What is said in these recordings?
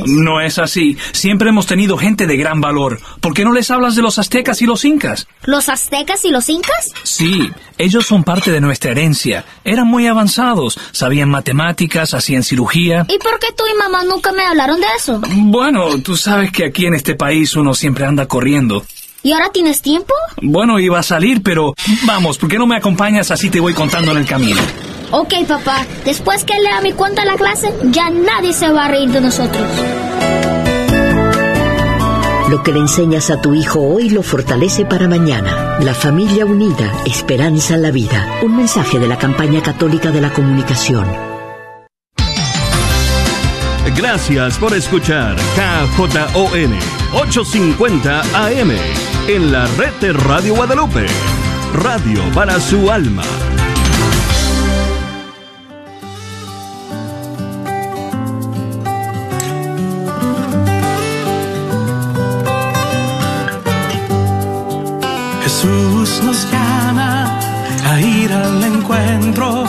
antes. No es así. Siempre hemos tenido gente de gran valor. ¿Por qué no les hablas de los aztecas y los incas? ¿Los aztecas y los incas? Sí, ellos son parte de nuestra herencia. Eran muy avanzados, sabían matemáticas, hacían cirugía. ¿Y por qué tú y mamá nunca me hablaron de eso? Bueno, tú sabes que aquí en este país uno siempre anda corriendo. ¿Y ahora tienes tiempo? Bueno, iba a salir, pero vamos, ¿por qué no me acompañas así te voy contando en el camino? Ok, papá. Después que lea mi cuento a la clase, ya nadie se va a reír de nosotros. Lo que le enseñas a tu hijo hoy lo fortalece para mañana. La familia unida, esperanza en la vida. Un mensaje de la campaña católica de la comunicación. Gracias por escuchar KJON 850 AM en la red de Radio Guadalupe. Radio para su alma. Jesús nos llama a ir al encuentro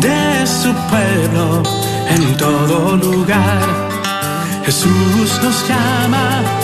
de su pueblo en todo lugar. Jesús nos llama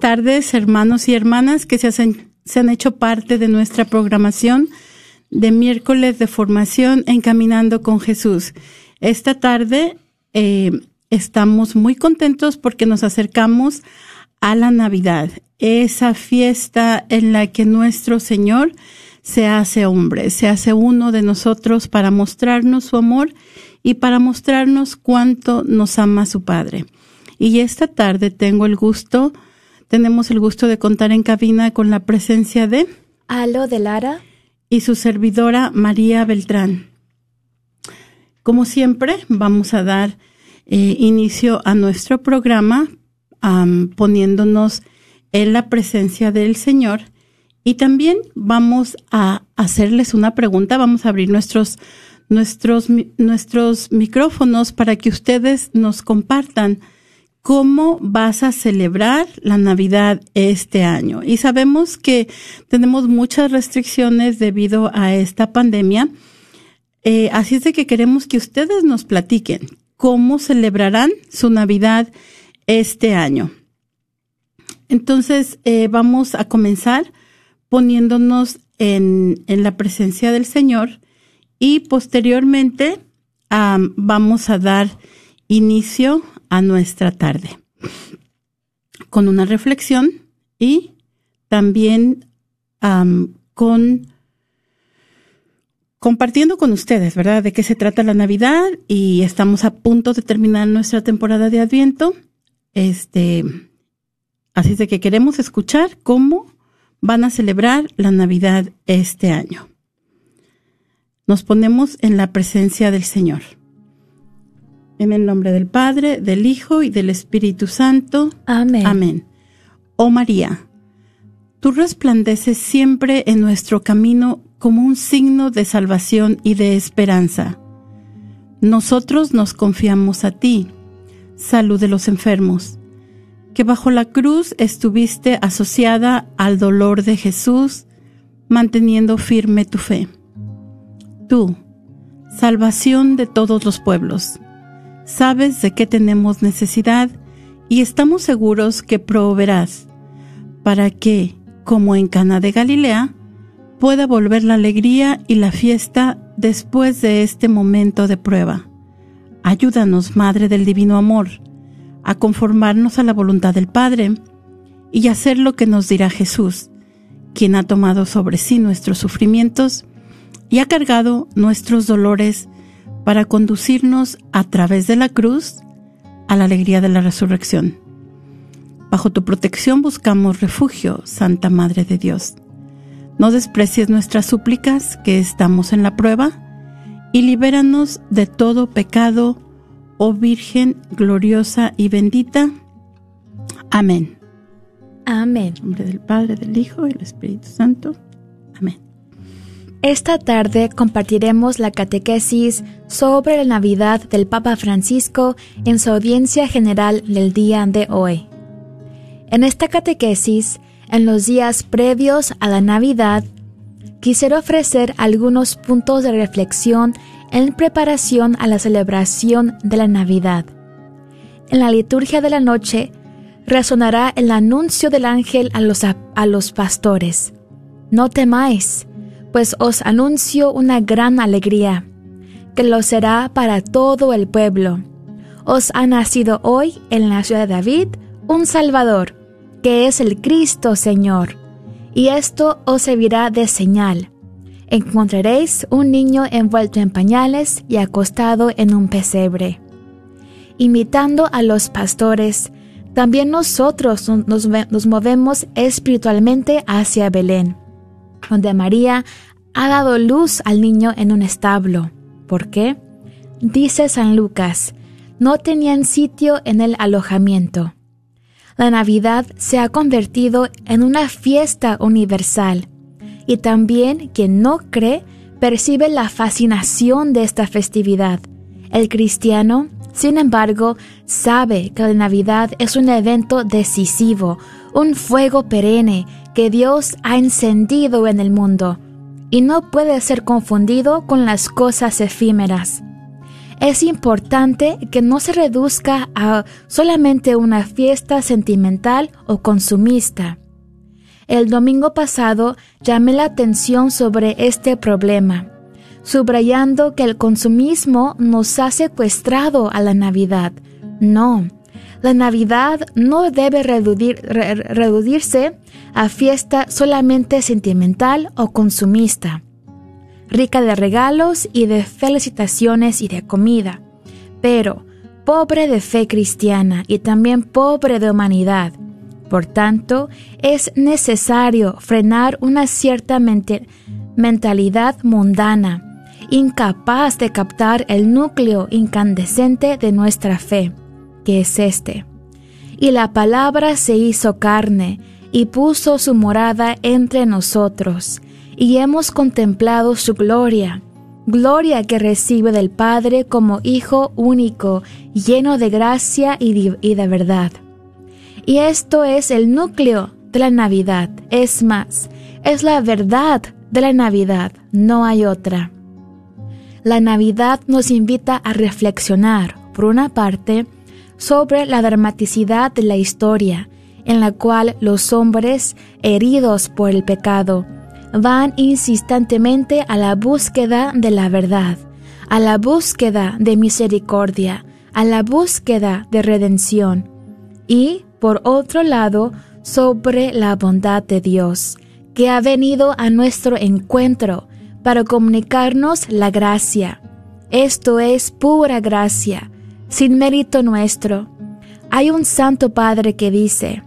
tardes, hermanos y hermanas que se, hacen- se han hecho parte de nuestra programación de miércoles de formación Encaminando con Jesús. Esta tarde eh, estamos muy contentos porque nos acercamos a la Navidad, esa fiesta en la que nuestro Señor se hace hombre, se hace uno de nosotros para mostrarnos su amor y para mostrarnos cuánto nos ama su Padre. Y esta tarde tengo el gusto, tenemos el gusto de contar en cabina con la presencia de Alo de Lara. y su servidora María Beltrán. Como siempre, vamos a dar eh, inicio a nuestro programa am, poniéndonos en la presencia del Señor y también vamos a hacerles una pregunta, vamos a abrir nuestros nuestros nuestros micrófonos para que ustedes nos compartan cómo vas a celebrar la Navidad este año. Y sabemos que tenemos muchas restricciones debido a esta pandemia. Eh, así es de que queremos que ustedes nos platiquen cómo celebrarán su Navidad este año. Entonces, eh, vamos a comenzar poniéndonos en, la presencia del Señor y posteriormente am, vamos a dar inicio a nuestra tarde con una reflexión y también am, con compartiendo con ustedes, ¿verdad? De qué se trata la Navidad y estamos a punto de terminar nuestra temporada de Adviento. Este, así de que queremos escuchar cómo van a celebrar la Navidad este año. Nos ponemos en la presencia del Señor. En el nombre del Padre, del Hijo y del Espíritu Santo. Amén. Amén. Oh María, tú resplandeces siempre en nuestro camino como un signo de salvación y de esperanza. Nosotros nos confiamos a ti, salud de los enfermos. que bajo la cruz estuviste asociada al dolor de Jesús, manteniendo firme tu fe. Tú, salvación de todos los pueblos, sabes de qué tenemos necesidad y estamos seguros que proveerás para que, como en Cana de Galilea, pueda volver la alegría y la fiesta después de este momento de prueba. Ayúdanos, Madre del Divino Amor, a conformarnos a la voluntad del Padre y hacer lo que nos dirá Jesús, quien ha tomado sobre sí nuestros sufrimientos y ha cargado nuestros dolores para conducirnos a través de la cruz a la alegría de la resurrección. Bajo tu protección buscamos refugio, Santa Madre de Dios. No desprecies nuestras súplicas, que estamos en la prueba, y libéranos de todo pecado, oh Virgen gloriosa y bendita. Amén. Amén. En nombre del Padre, del Hijo y del Espíritu Santo. Esta tarde compartiremos la catequesis sobre la Navidad del Papa Francisco en su audiencia general del día de hoy. En esta catequesis, en los días previos a la Navidad, quisiera ofrecer algunos puntos de reflexión en preparación a la celebración de la Navidad. En la liturgia de la noche resonará el anuncio del ángel a los, a, los pastores. No temáis, pues os anuncio una gran alegría, que lo será para todo el pueblo. Os ha nacido hoy en la ciudad de David un Salvador, que es el Cristo Señor y esto os servirá de señal. Encontraréis un niño envuelto en pañales y acostado en un pesebre. Imitando a los pastores, también nosotros nos, movemos espiritualmente hacia Belén, donde María ha dado luz al niño en un establo. ¿Por qué? Dice San Lucas, no tenían sitio en el alojamiento la Navidad se ha convertido en una fiesta universal y también quien no cree percibe la fascinación de esta festividad. El cristiano, sin embargo, sabe que la Navidad es un evento decisivo, un fuego perenne que Dios ha encendido en el mundo y no puede ser confundido con las cosas efímeras es importante que no se reduzca a solamente una fiesta sentimental o consumista. El domingo pasado llamé la atención sobre este problema, subrayando que el consumismo nos ha secuestrado a la Navidad. No, la Navidad no debe reducirse a fiesta solamente sentimental o consumista rica de regalos y de felicitaciones y de comida, pero pobre de fe cristiana y también pobre de humanidad. Por tanto, es necesario frenar una cierta mentalidad mundana, incapaz de captar el núcleo incandescente de nuestra fe, que es este. Y la palabra se hizo carne y puso su morada entre nosotros, y hemos contemplado su gloria, gloria que recibe del Padre como Hijo único, lleno de gracia y de, verdad. Y esto es el núcleo de la Navidad, es más, es la verdad de la Navidad, no hay otra. La Navidad nos invita a reflexionar, por una parte, sobre la dramaticidad de la historia, en la cual los hombres, heridos por el pecado, van insistentemente a la búsqueda de la verdad, a la búsqueda de misericordia, a la búsqueda de redención. Y, por otro lado, sobre la bondad de Dios, que ha venido a nuestro encuentro para comunicarnos la gracia. Esto es pura gracia, sin mérito nuestro. Hay un Santo Padre que dice,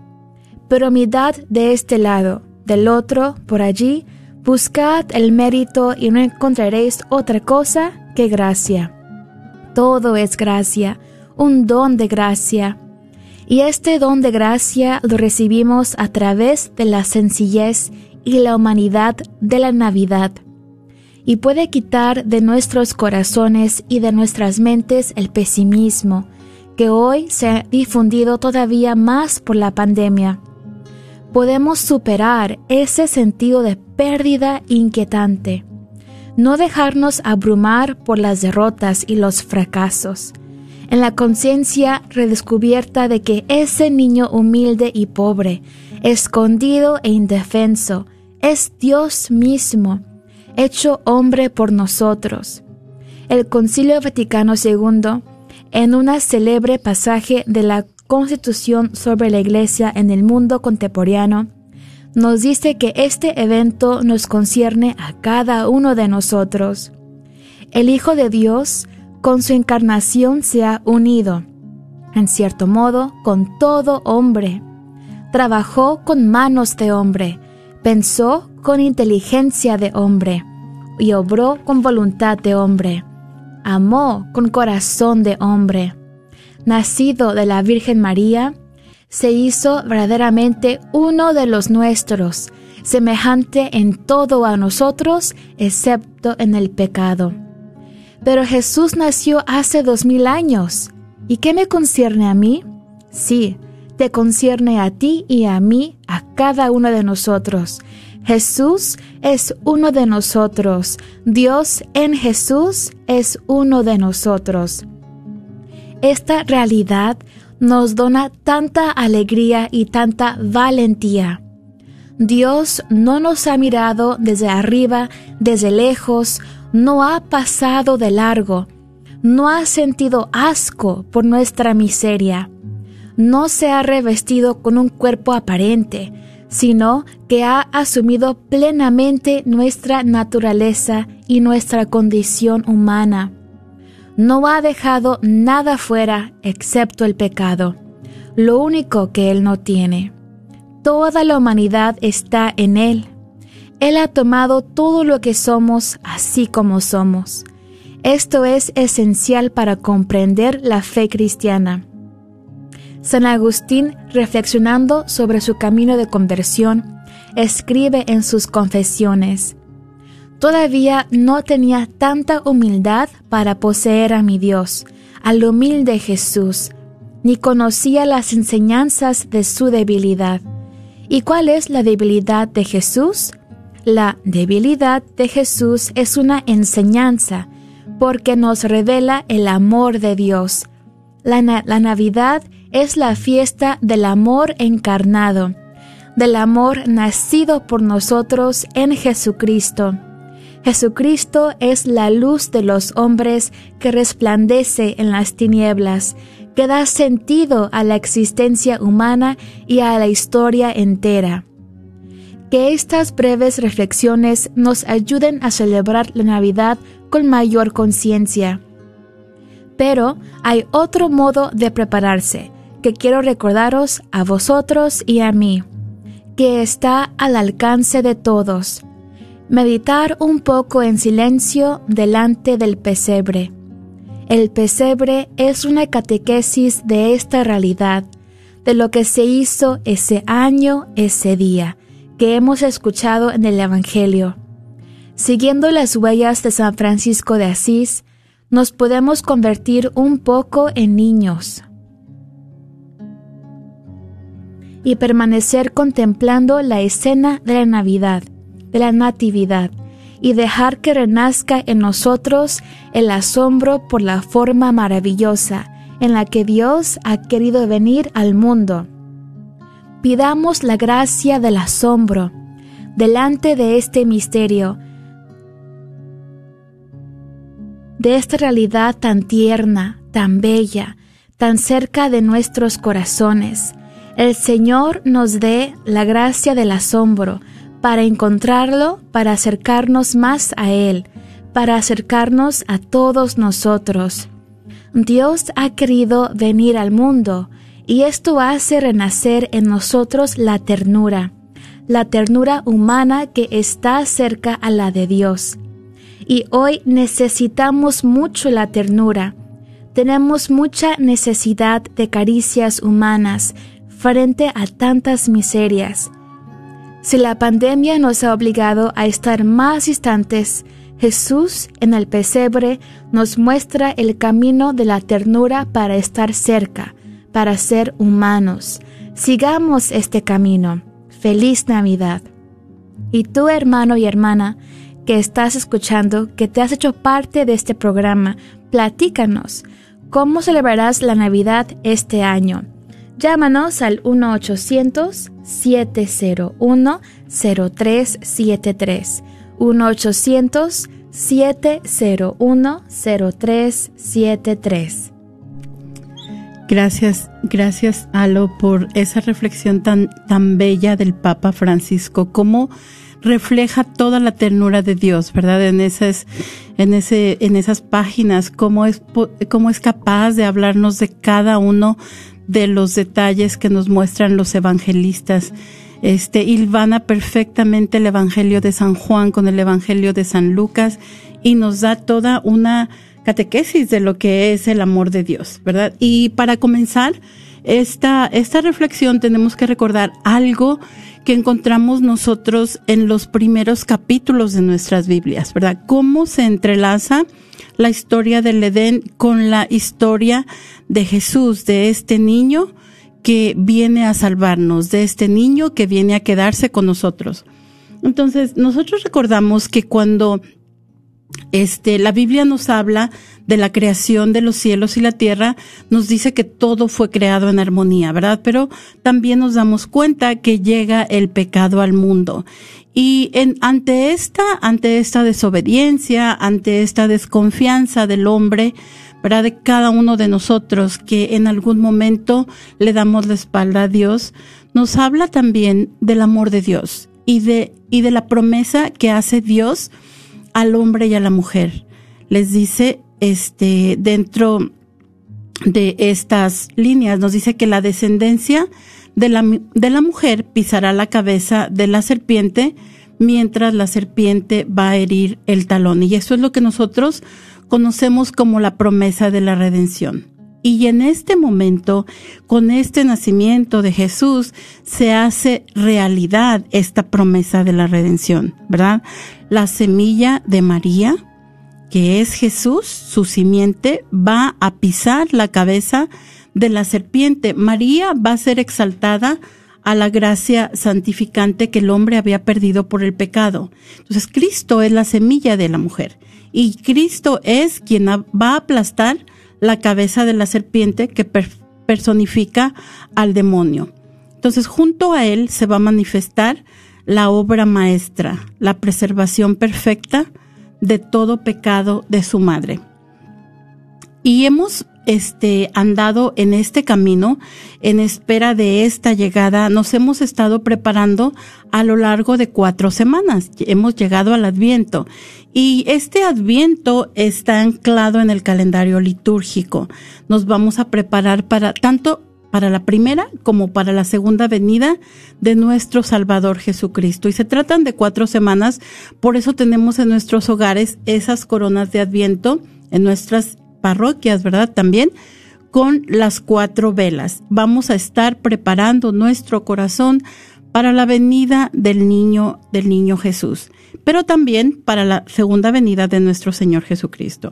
pero mirad de este lado, del otro, por allí, Buscad el mérito y no encontraréis otra cosa que gracia. Todo es gracia, un don de gracia. Y este don de gracia lo recibimos a través de la sencillez y la humanidad de la Navidad. Y puede quitar de nuestros corazones y de nuestras mentes el pesimismo, que hoy se ha difundido todavía más por la pandemia. Podemos superar ese sentido de pérdida inquietante. No dejarnos abrumar por las derrotas y los fracasos. En la conciencia redescubierta de que ese niño humilde y pobre, escondido e indefenso, es Dios mismo, hecho hombre por nosotros. El Concilio Vaticano II en un célebre pasaje de la Constitución sobre la Iglesia en el mundo contemporáneo, nos dice que este evento nos concierne a cada uno de nosotros. El Hijo de Dios, con su encarnación, se ha unido, en cierto modo, con todo hombre. Trabajó con manos de hombre, pensó con inteligencia de hombre y obró con voluntad de hombre amó con corazón de hombre. Nacido de la Virgen María, se hizo verdaderamente uno de los nuestros, semejante en todo a nosotros, excepto en el pecado. Pero Jesús nació hace dos mil años. ¿Y qué me concierne a mí? Sí, te concierne a ti y a mí, a cada uno de nosotros. Jesús es uno de nosotros. Dios en Jesús es uno de nosotros. Esta realidad nos dona tanta alegría y tanta valentía. Dios no nos ha mirado desde arriba, desde lejos, no ha pasado de largo, no ha sentido asco por nuestra miseria, no se ha revestido con un cuerpo aparente, sino que ha asumido plenamente nuestra naturaleza y nuestra condición humana. No ha dejado nada fuera excepto el pecado, lo único que Él no tiene. Toda la humanidad está en Él. Él ha tomado todo lo que somos así como somos. Esto es esencial para comprender la fe cristiana. San Agustín, reflexionando sobre su camino de conversión, escribe en sus confesiones, Todavía no tenía tanta humildad para poseer a mi Dios, al humilde Jesús, ni conocía las enseñanzas de su debilidad. ¿Y cuál es la debilidad de Jesús? La debilidad de Jesús es una enseñanza, porque nos revela el amor de Dios. La, la Navidad es la fiesta del amor encarnado, del amor nacido por nosotros en Jesucristo. Jesucristo es la luz de los hombres que resplandece en las tinieblas, que da sentido a la existencia humana y a la historia entera. Que estas breves reflexiones nos ayuden a celebrar la Navidad con mayor conciencia. Pero hay otro modo de prepararse, que quiero recordaros a vosotros y a mí, que está al alcance de todos. Meditar un poco en silencio delante del pesebre. El pesebre es una catequesis de esta realidad, de lo que se hizo ese año, ese día, que hemos escuchado en el Evangelio. Siguiendo las huellas de San Francisco de Asís, nos podemos convertir un poco en niños, y permanecer contemplando la escena de la Navidad, de la Natividad, y dejar que renazca en nosotros el asombro por la forma maravillosa en la que Dios ha querido venir al mundo. Pidamos la gracia del asombro delante de este misterio, de esta realidad tan tierna, tan bella, tan cerca de nuestros corazones, el Señor nos dé la gracia del asombro para encontrarlo, para acercarnos más a Él, para acercarnos a todos nosotros. Dios ha querido venir al mundo y esto hace renacer en nosotros la ternura, la ternura humana que está cerca a la de Dios. Y hoy necesitamos mucho la ternura. Tenemos mucha necesidad de caricias humanas, frente a tantas miserias. Si la pandemia nos ha obligado a estar más distantes, Jesús en el pesebre nos muestra el camino de la ternura para estar cerca, para ser humanos. Sigamos este camino. Feliz Navidad. Y tú, hermano y hermana, que estás escuchando, que te has hecho parte de este programa, platícanos. ¿Cómo celebrarás la Navidad este año? Llámanos al 1-800-701-0373. 1-800-701-0373. Gracias, gracias Alo por esa reflexión tan, tan bella del Papa Francisco, cómo refleja toda la ternura de Dios, ¿verdad? En esas, en ese, en esas páginas, cómo es, cómo es capaz de hablarnos de cada uno de los detalles que nos muestran los evangelistas. Este, hilvana perfectamente el Evangelio de San Juan con el Evangelio de San Lucas y nos da toda una catequesis de lo que es el amor de Dios, ¿verdad? Y para comenzar esta, esta reflexión tenemos que recordar algo que encontramos nosotros en los primeros capítulos de nuestras Biblias, ¿verdad? Cómo se entrelaza la historia del Edén con la historia de Jesús, de este niño que viene a salvarnos, de este niño que viene a quedarse con nosotros. Entonces, nosotros recordamos que cuando este, la Biblia nos habla de la creación de los cielos y la tierra, nos dice que todo fue creado en armonía, ¿verdad? Pero también nos damos cuenta que llega el pecado al mundo. Y en, ante esta, ante esta desobediencia, ante esta desconfianza del hombre, ¿verdad? De cada uno de nosotros que en algún momento le damos la espalda a Dios, nos habla también del amor de Dios y de, y de la promesa que hace Dios al hombre y a la mujer. Les dice, este, dentro de estas líneas, nos dice que la descendencia de la, de la mujer pisará la cabeza de la serpiente, mientras la serpiente va a herir el talón. Y eso es lo que nosotros conocemos como la promesa de la redención. Y en este momento, con este nacimiento de Jesús, se hace realidad esta promesa de la redención, ¿verdad? La semilla de María, que es Jesús, su simiente, va a pisar la cabeza de la serpiente. María va a ser exaltada a la gracia santificante que el hombre había perdido por el pecado. Entonces Cristo es la semilla de la mujer y Cristo es quien va a aplastar la cabeza de la serpiente que personifica al demonio. Entonces, junto a él se va a manifestar la obra maestra, la preservación perfecta de todo pecado de su madre. Y hemos este, andado en este camino en espera de esta llegada. Nos hemos estado preparando a lo largo de cuatro semanas. Hemos llegado al Adviento y este Adviento está anclado en el calendario litúrgico. Nos vamos a preparar para tanto para la primera como para la segunda venida de nuestro Salvador Jesucristo. Y se tratan de cuatro semanas, por eso tenemos en nuestros hogares esas coronas de Adviento, en nuestras parroquias, ¿verdad? También con las cuatro velas. Vamos a estar preparando nuestro corazón para la venida del niño, del niño Jesús, pero también para la segunda venida de nuestro Señor Jesucristo.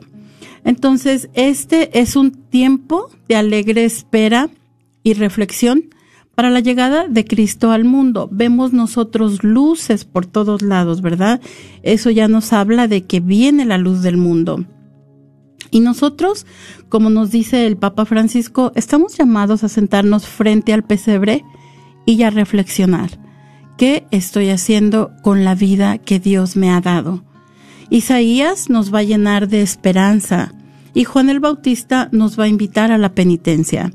Entonces, este es un tiempo de alegre espera y reflexión para la llegada de Cristo al mundo. Vemos nosotros luces por todos lados, ¿verdad? Eso ya nos habla de que viene la luz del mundo. Y nosotros, como nos dice el Papa Francisco, estamos llamados a sentarnos frente al pesebre y a reflexionar. ¿Qué estoy haciendo con la vida que Dios me ha dado? Isaías nos va a llenar de esperanza y Juan el Bautista nos va a invitar a la penitencia.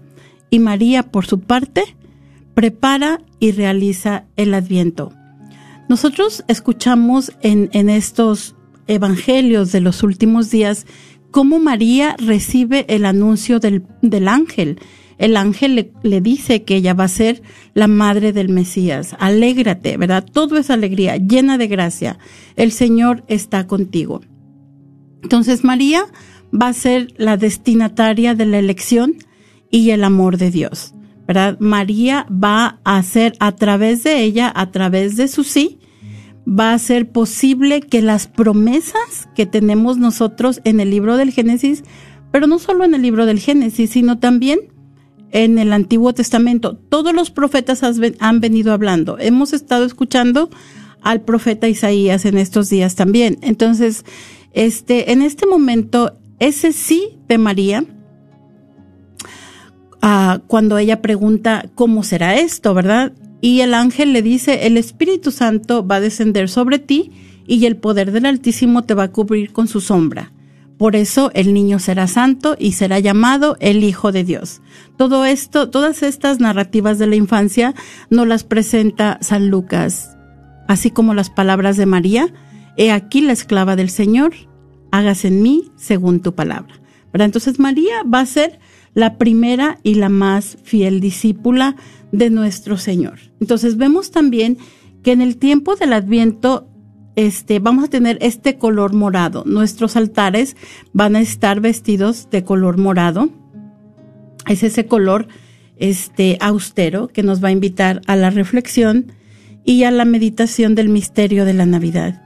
Y María, por su parte, prepara y realiza el adviento. Nosotros escuchamos en, en estos evangelios de los últimos días cómo María recibe el anuncio del, del ángel. El ángel le, le, dice que ella va a ser la madre del Mesías. Alégrate, ¿verdad? Todo es alegría, llena de gracia. El Señor está contigo. Entonces María va a ser la destinataria de la elección y el amor de Dios, ¿verdad? María va a hacer a través de ella, a través de su sí, va a ser posible que las promesas que tenemos nosotros en el libro del Génesis, pero no solo en el libro del Génesis, sino también en el Antiguo Testamento. Todos los profetas han venido hablando. Hemos estado escuchando al profeta Isaías en estos días también. Entonces, este, en este momento, ese sí de María, ah, cuando ella pregunta cómo será esto, ¿verdad? Y el ángel le dice, el Espíritu Santo va a descender sobre ti y el poder del Altísimo te va a cubrir con su sombra. Por eso el niño será santo y será llamado el Hijo de Dios. Todo esto, todas estas narrativas de la infancia nos las presenta San Lucas, así como las palabras de María, he aquí la esclava del Señor, hágase en mí según tu palabra. Pero entonces María va a ser la primera y la más fiel discípula de nuestro Señor. Entonces vemos también que en el tiempo del Adviento este, vamos a tener este color morado. Nuestros altares van a estar vestidos de color morado. Es ese color este, austero que nos va a invitar a la reflexión y a la meditación del misterio de la Navidad.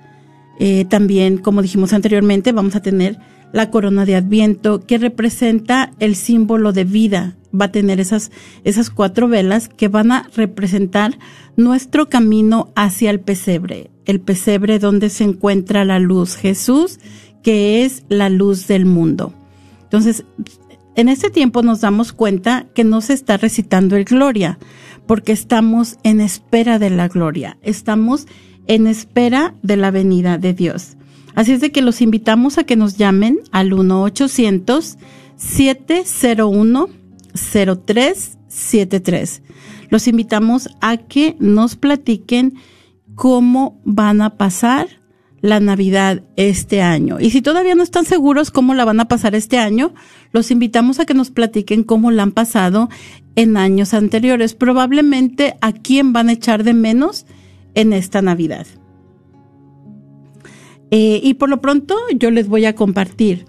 Eh, también, como dijimos anteriormente, vamos a tener la corona de Adviento que representa el símbolo de vida. Va a tener esas, esas cuatro velas que van a representar nuestro camino hacia el pesebre, el pesebre donde se encuentra la luz, Jesús, que es la luz del mundo. Entonces, en este tiempo nos damos cuenta que no se está recitando el gloria, porque estamos en espera de la gloria, estamos en espera de la venida de Dios. Así es de que los invitamos a que nos llamen al 1-800-701-0373. Los invitamos a que nos platiquen cómo van a pasar la Navidad este año. Y si todavía no están seguros cómo la van a pasar este año, los invitamos a que nos platiquen cómo la han pasado en años anteriores. Probablemente a quién van a echar de menos en esta Navidad. Eh, y por lo pronto yo les voy a compartir.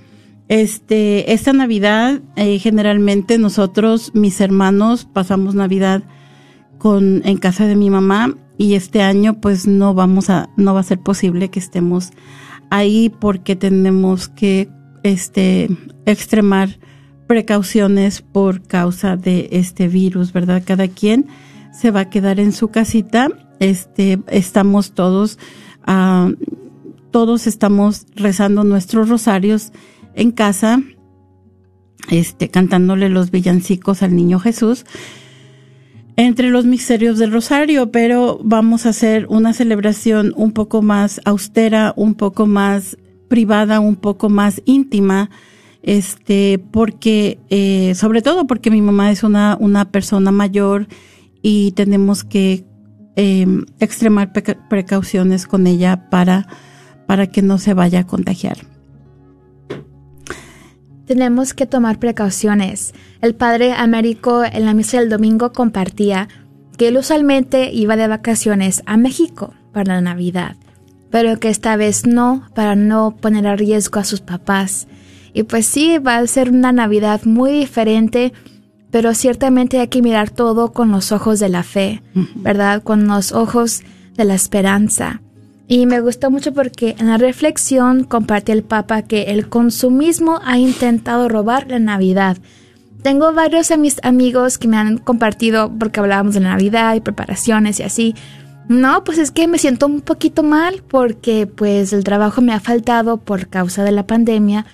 Este, esta Navidad, eh, generalmente nosotros, mis hermanos, pasamos Navidad con, en casa de mi mamá y este año pues no vamos a, no va a ser posible que estemos ahí porque tenemos que, este, extremar precauciones por causa de este virus, ¿verdad? Cada quien se va a quedar en su casita. Este, estamos todos, uh, todos estamos rezando nuestros rosarios en casa, este, cantándole los villancicos al niño Jesús entre los misterios del rosario, pero vamos a hacer una celebración un poco más austera, un poco más privada, un poco más íntima, este, porque, eh, sobre todo porque mi mamá es una, una persona mayor y tenemos que eh, extremar precauciones con ella para para que no se vaya a contagiar. Tenemos que tomar precauciones. El padre Américo en la misa del domingo compartía que él usualmente iba de vacaciones a México para la Navidad, pero que esta vez no, para no poner a riesgo a sus papás. Y pues sí, va a ser una Navidad muy diferente, pero ciertamente hay que mirar todo con los ojos de la fe, ¿verdad? Con los ojos de la esperanza. Y me gustó mucho porque en la reflexión compartió el Papa que el consumismo ha intentado robar la Navidad. Tengo varios amigos que me han compartido porque hablábamos de Navidad y preparaciones y así. No, pues es que me siento un poquito mal porque pues el trabajo me ha faltado por causa de la pandemia.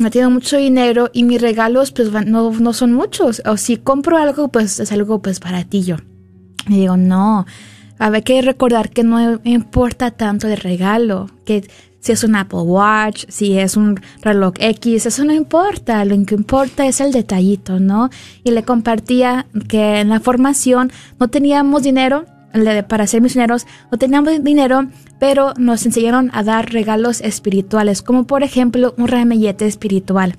No tengo mucho dinero y mis regalos pues no, no son muchos. O si compro algo pues es algo pues baratillo. Y digo, no, hay que recordar que no importa tanto el regalo, que si es un Apple Watch, si es un reloj X, eso no importa, lo que importa es el detallito, ¿no? Y le compartía que en la formación no teníamos dinero para ser misioneros, no teníamos dinero, pero nos enseñaron a dar regalos espirituales, como por ejemplo un ramillete espiritual.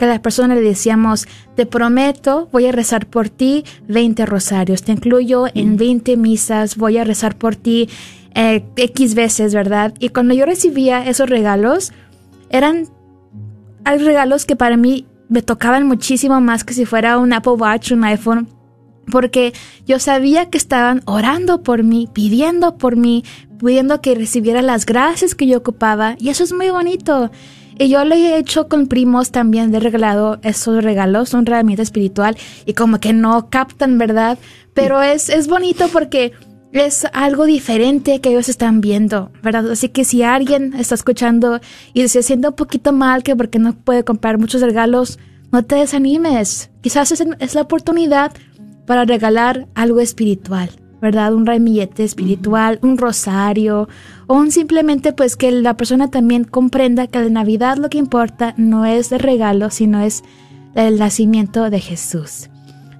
Cada persona le decíamos, te prometo, voy a rezar por ti 20 rosarios, te incluyo en 20 mm. misas, voy a rezar por ti eh, X veces, ¿verdad? Y cuando yo recibía esos regalos, eran regalos que para mí me tocaban muchísimo más que si fuera un Apple Watch, un iPhone, porque yo sabía que estaban orando por mí, pidiendo por mí, pudiendo que recibiera las gracias que yo ocupaba y eso es muy bonito. Y yo lo he hecho con primos también, de regalado esos regalos, un herramienta espiritual y como que no captan, ¿verdad? Pero es, es bonito porque es algo diferente que ellos están viendo, ¿verdad? Así que si alguien está escuchando y se siente un poquito mal que porque no puede comprar muchos regalos, no te desanimes. Quizás es, es la oportunidad para regalar algo espiritual. ¿Verdad? Un ramillete espiritual, un rosario, o un simplemente pues que la persona también comprenda que la Navidad lo que importa no es el regalo, sino es el nacimiento de Jesús.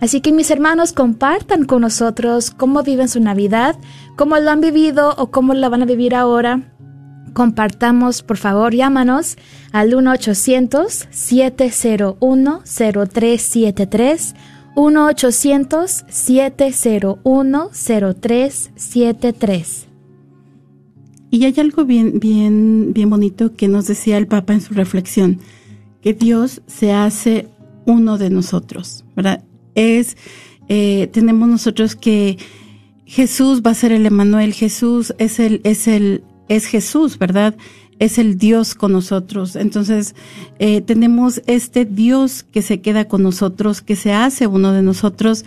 Así que mis hermanos compartan con nosotros cómo viven su Navidad, cómo lo han vivido o cómo la van a vivir ahora. Compartamos, por favor, llámanos al 1-800-701-0373 1-800-701-0373. Y hay algo bien, bien, bien bonito que nos decía el Papa en su reflexión, que Dios se hace uno de nosotros, ¿verdad? Es, eh, tenemos nosotros que Jesús va a ser el Emanuel, Jesús es el, es el, es Jesús, ¿verdad? Es el Dios con nosotros. Entonces, eh, tenemos este Dios que se queda con nosotros, que se hace uno de nosotros,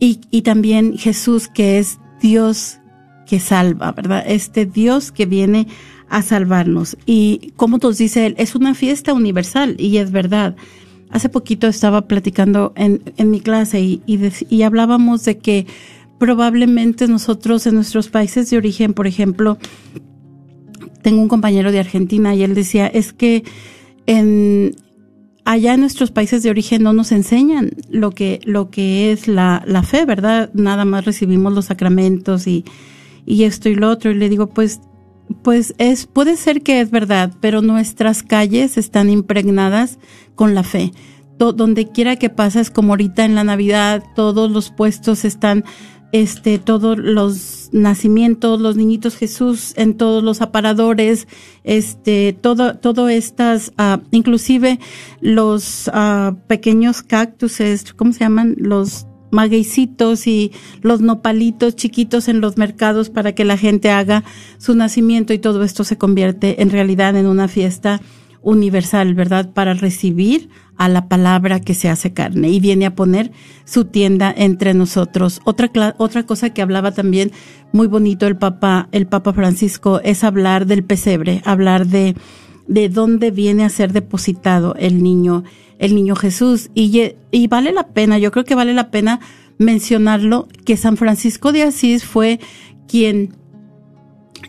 y, y también Jesús que es Dios que salva, ¿verdad? Este Dios que viene a salvarnos. Y como nos dice él, es una fiesta universal, y es verdad. Hace poquito estaba platicando en, en mi clase y, y, y hablábamos de que probablemente nosotros en nuestros países de origen, por ejemplo, tengo un compañero de Argentina y él decía, es que en, allá en nuestros países de origen no nos enseñan lo que, lo que es la, la fe, ¿verdad? Nada más recibimos los sacramentos y, y esto y lo otro. Y le digo, pues, pues es, puede ser que es verdad, pero nuestras calles están impregnadas con la fe. donde quiera que pases, como ahorita en la Navidad, todos los puestos están este, todos los nacimientos, los niñitos Jesús en todos los aparadores, este, todo, todo estas, uh, inclusive los uh, pequeños cactuses, ¿cómo se llaman? Los magueycitos y los nopalitos chiquitos en los mercados para que la gente haga su nacimiento y todo esto se convierte en realidad en una fiesta universal, ¿verdad? Para recibir a la palabra que se hace carne y viene a poner su tienda entre nosotros. Otra, otra cosa que hablaba también muy bonito el Papa, el Papa Francisco es hablar del pesebre, hablar de, de dónde viene a ser depositado el niño, el niño Jesús. Y, y vale la pena, yo creo que vale la pena mencionarlo, que San Francisco de Asís fue quien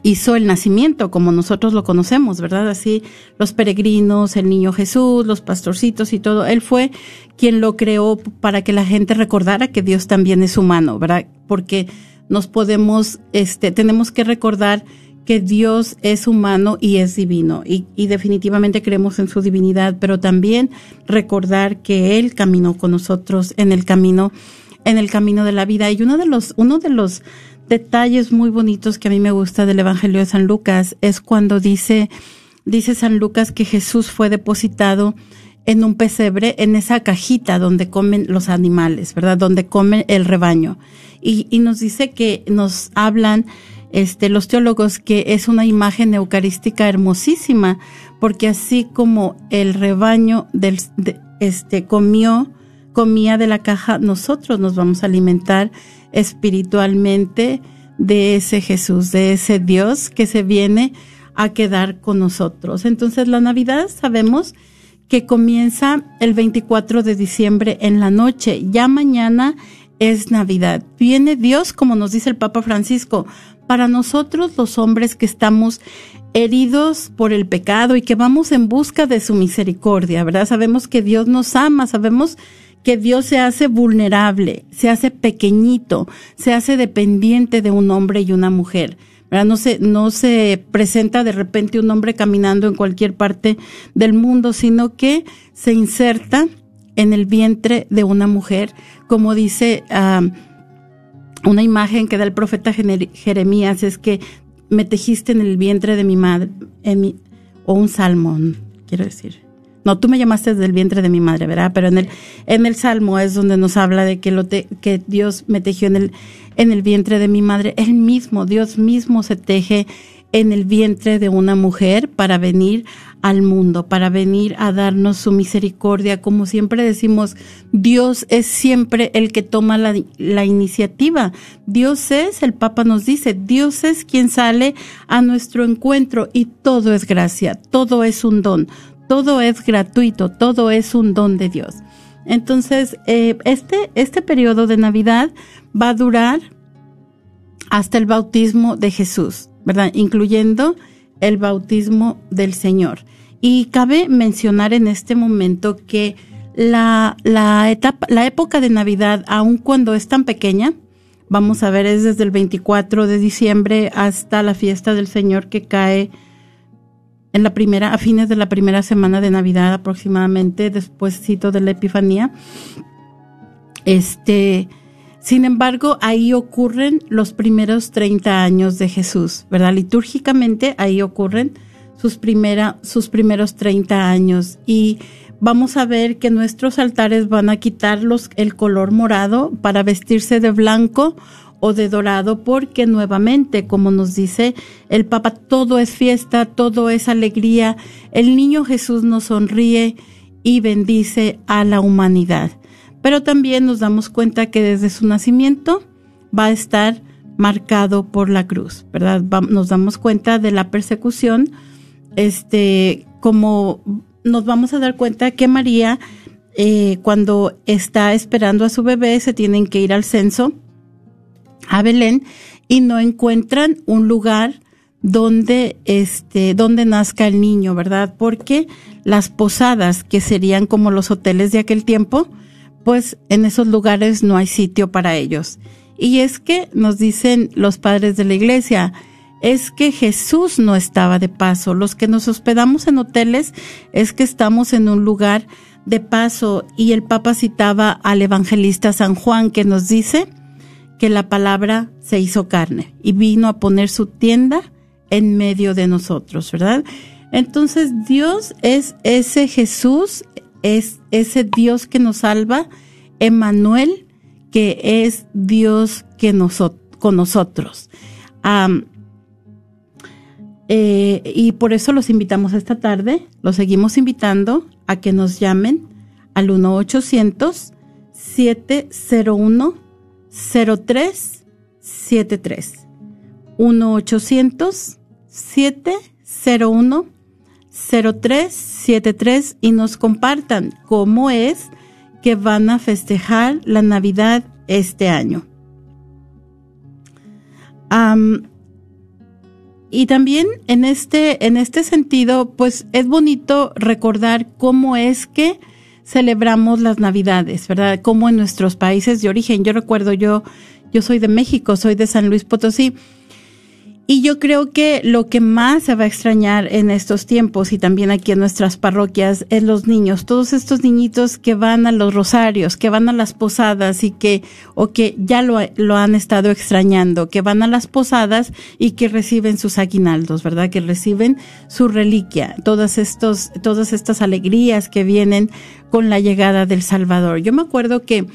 hizo el nacimiento como nosotros lo conocemos, ¿verdad? Así los peregrinos, el niño Jesús, los pastorcitos y todo. Él fue quien lo creó para que la gente recordara que Dios también es humano, ¿verdad? Porque nos podemos, este, tenemos que recordar que Dios es humano y es divino y, y definitivamente creemos en su divinidad, pero también recordar que Él caminó con nosotros en el camino, en el camino de la vida. Y uno de los, uno de los detalles muy bonitos que a mí me gusta del Evangelio de San Lucas es cuando dice, dice San Lucas que Jesús fue depositado en un pesebre, en esa cajita donde comen los animales, ¿verdad? Donde come el rebaño. Y, y nos dice que nos hablan este, los teólogos que es una imagen eucarística hermosísima, porque así como el rebaño del, este, comió, comía de la caja, nosotros nos vamos a alimentar espiritualmente de ese Jesús, de ese Dios que se viene a quedar con nosotros. Entonces la Navidad sabemos que comienza el 24 de diciembre en la noche. Ya mañana es Navidad. Viene Dios, como nos dice el Papa Francisco, para nosotros los hombres que estamos heridos por el pecado y que vamos en busca de su misericordia, ¿verdad? Sabemos que Dios nos ama, sabemos que Dios se hace vulnerable, se hace pequeñito, se hace dependiente de un hombre y una mujer. No se, no se presenta de repente un hombre caminando en cualquier parte del mundo, sino que se inserta en el vientre de una mujer, como dice una imagen que da el profeta Jeremías, es que me tejiste en el vientre de mi madre, o un salmón, quiero decir No, tú me llamaste desde el vientre de mi madre, ¿verdad? Pero en el, en el Salmo es donde nos habla de que, lo que Dios me tejió en el, en el vientre de mi madre. Él mismo, Dios mismo se teje en el vientre de una mujer para venir al mundo, para venir a darnos su misericordia. Como siempre decimos, Dios es siempre el que toma la, la, iniciativa. Dios es, el Papa nos dice, Dios es quien sale a nuestro encuentro y todo es gracia, todo es un don, todo es gratuito, todo es un don de Dios. Entonces, eh, este, este periodo de Navidad va a durar hasta el bautismo de Jesús, ¿verdad? Incluyendo el bautismo del Señor. Y cabe mencionar en este momento que la, la, etapa, la época de Navidad, aun cuando es tan pequeña, vamos a ver, es desde el 24 de diciembre hasta la fiesta del Señor que cae en la primera, a fines de la primera semana de Navidad aproximadamente, despuéscito de la Epifanía. Este, sin embargo, ahí ocurren los primeros 30 años de Jesús, ¿verdad? Litúrgicamente ahí ocurren sus, primera, sus primeros 30 años y vamos a ver que nuestros altares van a quitarlos el color morado para vestirse de blanco o de dorado porque nuevamente, como nos dice el Papa, todo es fiesta, todo es alegría. El niño Jesús nos sonríe y bendice a la humanidad pero también nos damos cuenta que desde su nacimiento va a estar marcado por la cruz, ¿verdad? nos damos cuenta de la persecución, este, como nos vamos a dar cuenta que María, eh, cuando está esperando a su bebé, se tienen que ir al censo a Belén y no encuentran un lugar donde este donde nazca el niño, ¿verdad? Porque las posadas que serían como los hoteles de aquel tiempo pues en esos lugares no hay sitio para ellos. Y es que nos dicen los padres de la iglesia, es que Jesús no estaba de paso. Los que nos hospedamos en hoteles es que estamos en un lugar de paso y el Papa citaba al evangelista San Juan que nos dice que la palabra se hizo carne y vino a poner su tienda en medio de nosotros, ¿verdad? Entonces Dios es ese Jesús es ese Dios que nos salva, Emmanuel, que es Dios que nos, con nosotros. Eh, y por eso los invitamos esta tarde, los seguimos invitando a que nos llamen al 1-800-701-0373. 1-800-701-0373. 0373 y nos compartan cómo es que van a festejar la Navidad este año. y también este, en este sentido, pues es bonito recordar cómo es que celebramos las Navidades, ¿verdad? Como en nuestros países de origen. Yo recuerdo, yo, yo soy de México, soy de San Luis Potosí y yo creo que lo que más se va a extrañar en estos tiempos y también aquí en nuestras parroquias es los niños, todos estos niñitos que van a los rosarios, que van a las posadas y que, o que ya lo, lo han estado extrañando, que van a las posadas y que reciben sus aguinaldos, ¿verdad? Que reciben su reliquia, todas estos, todas estas alegrías que vienen con la llegada del Salvador. Yo me acuerdo que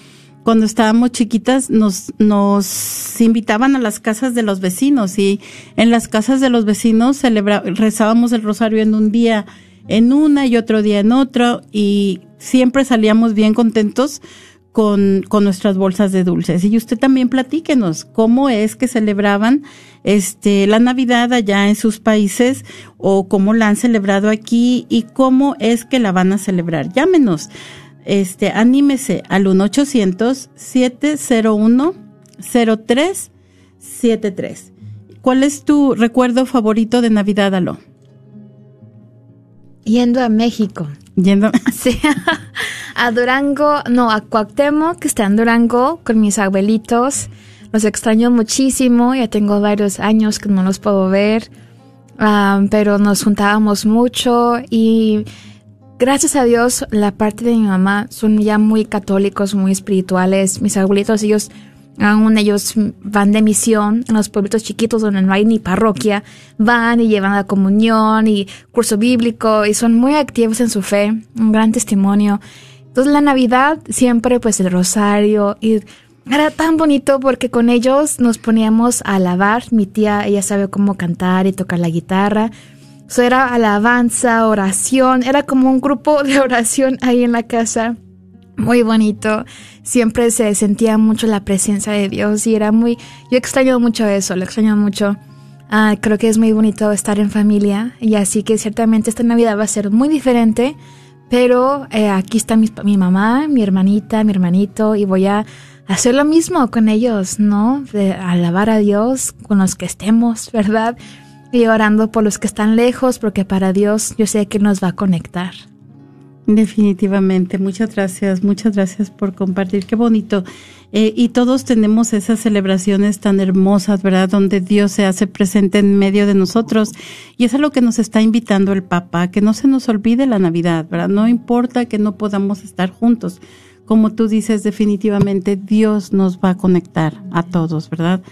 cuando estábamos chiquitas nos, nos invitaban a las casas de los vecinos y en las casas de los vecinos celebra, rezábamos el rosario en un día en una y otro día en otro y siempre salíamos bien contentos con, con nuestras bolsas de dulces. Y usted también platíquenos cómo es que celebraban este la Navidad allá en sus países o cómo la han celebrado aquí y cómo es que la van a celebrar. Llámenos este, anímese al 1-800-701-0373. ¿Cuál es tu recuerdo favorito de Navidad, Aló? Yendo a México. Yendo. Sí. a Durango, no, a Cuauhtémoc, que está en Durango, con mis abuelitos. Los extraño muchísimo, ya tengo varios años que no los puedo ver, ah, pero nos juntábamos mucho y gracias a Dios, la parte de mi mamá son ya muy católicos, muy espirituales. Mis abuelitos, ellos Aún ellos van de misión en los pueblitos chiquitos donde no hay ni parroquia, van y llevan la comunión y curso bíblico y son muy activos en su fe, un gran testimonio. Entonces la Navidad siempre pues el rosario y era tan bonito porque con ellos nos poníamos a alabar. Mi tía, ella sabe cómo cantar y tocar la guitarra. Eso era alabanza, oración, era como un grupo de oración ahí en la casa. Muy bonito. Siempre se sentía mucho la presencia de Dios y era muy... Yo extraño mucho eso, lo extraño mucho. Ah, creo que es muy bonito estar en familia y así que ciertamente esta Navidad va a ser muy diferente, pero eh, aquí está mi, mi mamá, mi hermanita, mi hermanito y voy a hacer lo mismo con ellos, ¿no? De alabar a Dios con los que estemos, ¿verdad? Y orando por los que están lejos, porque para Dios yo sé que nos va a conectar. Definitivamente, muchas gracias, muchas gracias por compartir, qué bonito. Eh, y todos tenemos esas celebraciones tan hermosas, ¿verdad? Donde Dios se hace presente en medio de nosotros. Y eso es lo que nos está invitando el Papa, que no se nos olvide la Navidad, ¿verdad? No importa que no podamos estar juntos. Como tú dices, definitivamente Dios nos va a conectar a todos, ¿verdad?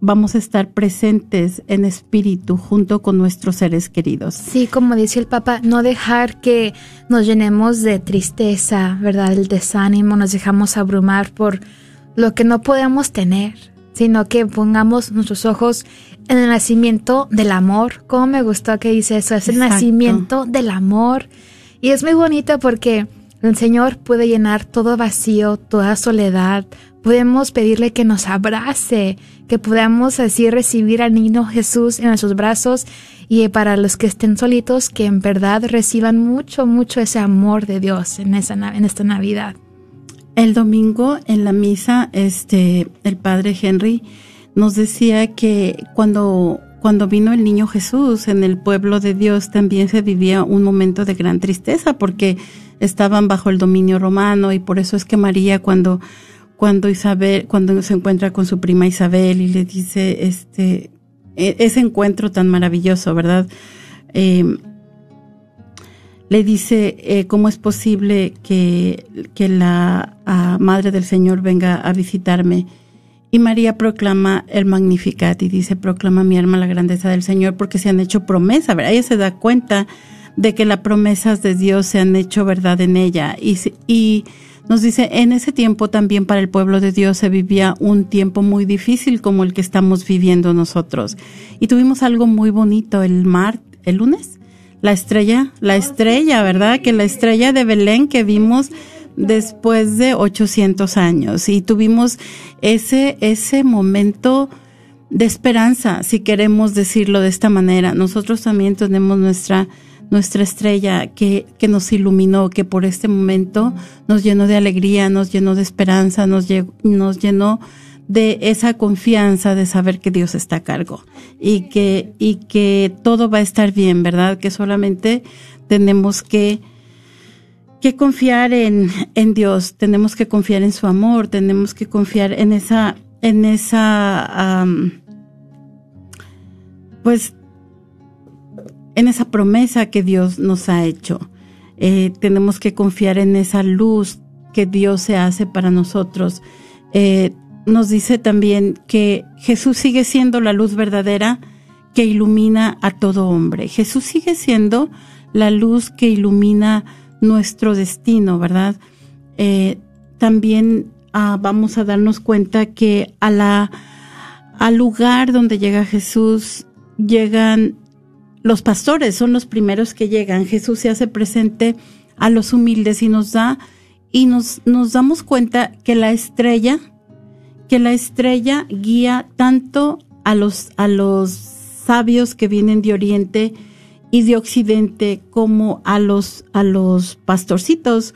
Vamos a estar presentes en espíritu junto con nuestros seres queridos. Sí, como dice el Papa, no dejar que nos llenemos de tristeza, ¿verdad? El desánimo, nos dejamos abrumar por lo que no podemos tener, sino que pongamos nuestros ojos en el nacimiento del amor. ¿Cómo me gustó que dice eso? Es el nacimiento del amor. Y es muy bonito porque el Señor puede llenar todo vacío, toda soledad, podemos pedirle que nos abrace, que podamos así recibir al niño Jesús en nuestros brazos y para los que estén solitos, que en verdad reciban mucho, mucho ese amor de Dios en, en esta Navidad. El domingo en la misa, este, el padre Henry nos decía que cuando, cuando vino el niño Jesús en el pueblo de Dios también se vivía un momento de gran tristeza porque estaban bajo el dominio romano y por eso es que María cuando cuando Isabel, cuando se encuentra con su prima Isabel y le dice este, e, ese encuentro tan maravilloso, ¿verdad? Em, le dice eh, cómo es posible que, que la Madre del Señor venga a visitarme. Y María proclama el Magnificat y dice, proclama mi alma la grandeza del Señor porque se han hecho promesas, ¿verdad? Ella se da cuenta de que las promesas de Dios se han hecho verdad en ella. Y, y nos dice, en ese tiempo también para el pueblo de Dios se vivía un tiempo muy difícil como el que estamos viviendo nosotros. Y tuvimos algo muy bonito el mar, el lunes, la estrella, la estrella, ¿verdad? Que la estrella de Belén que vimos después de 800 años y tuvimos ese, ese momento de esperanza, si queremos decirlo de esta manera. Nosotros también tenemos nuestra nuestra estrella que, que nos iluminó, que por este momento nos llenó de alegría, nos llenó de esperanza, nos, llenó de esa confianza de saber que Dios está a cargo y que, y que todo va a estar bien, ¿verdad? Que solamente tenemos que, que confiar en, en Dios, tenemos que confiar en su amor, tenemos que confiar en esa, en esa, pues en esa promesa que Dios nos ha hecho. Eh, tenemos que confiar en esa luz que Dios se hace para nosotros. Eh, nos dice también que Jesús sigue siendo la luz verdadera que ilumina a todo hombre. Jesús sigue siendo la luz que ilumina nuestro destino, ¿verdad? Eh, también ah, vamos a darnos cuenta que a la, al lugar donde llega Jesús llegan los pastores son los primeros que llegan. Jesús se hace presente a los humildes y nos da y nos, nos damos cuenta que la estrella, que la estrella guía tanto a los, a los sabios que vienen de Oriente y de Occidente como a los, a los pastorcitos.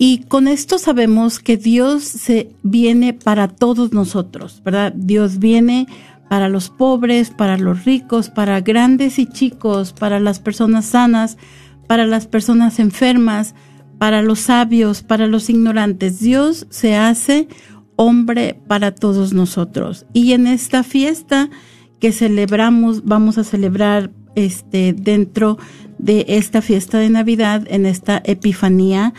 Y, con esto sabemos que Dios se viene para todos nosotros, ¿verdad? Dios viene para los pobres, para los ricos, para grandes y chicos, para las personas sanas, para las personas enfermas, para los sabios, para los ignorantes. Dios se hace hombre para todos nosotros. Y en esta fiesta que celebramos, vamos a celebrar este dentro de esta fiesta de Navidad, en esta Epifanía,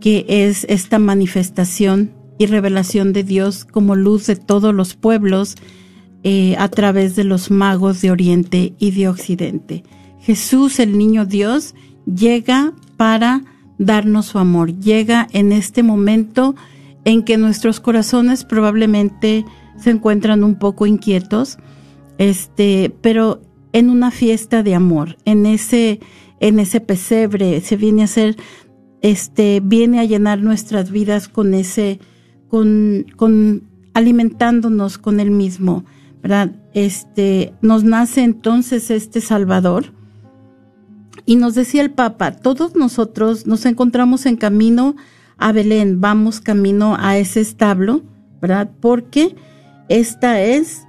que es esta manifestación y revelación de Dios como luz de todos los pueblos eh, a través de los magos de Oriente y de Occidente. Jesús, el niño Dios, llega para darnos su amor, llega en este momento en que nuestros corazones probablemente se encuentran un poco inquietos, este, pero en una fiesta de amor, en ese, en ese pesebre, se viene a hacer, este, viene a llenar nuestras vidas con ese, con, con alimentándonos con el mismo, Este, nos nace entonces este Salvador. Y nos decía el Papa, todos nosotros nos encontramos en camino a Belén, vamos camino a ese establo, ¿verdad? Porque esta es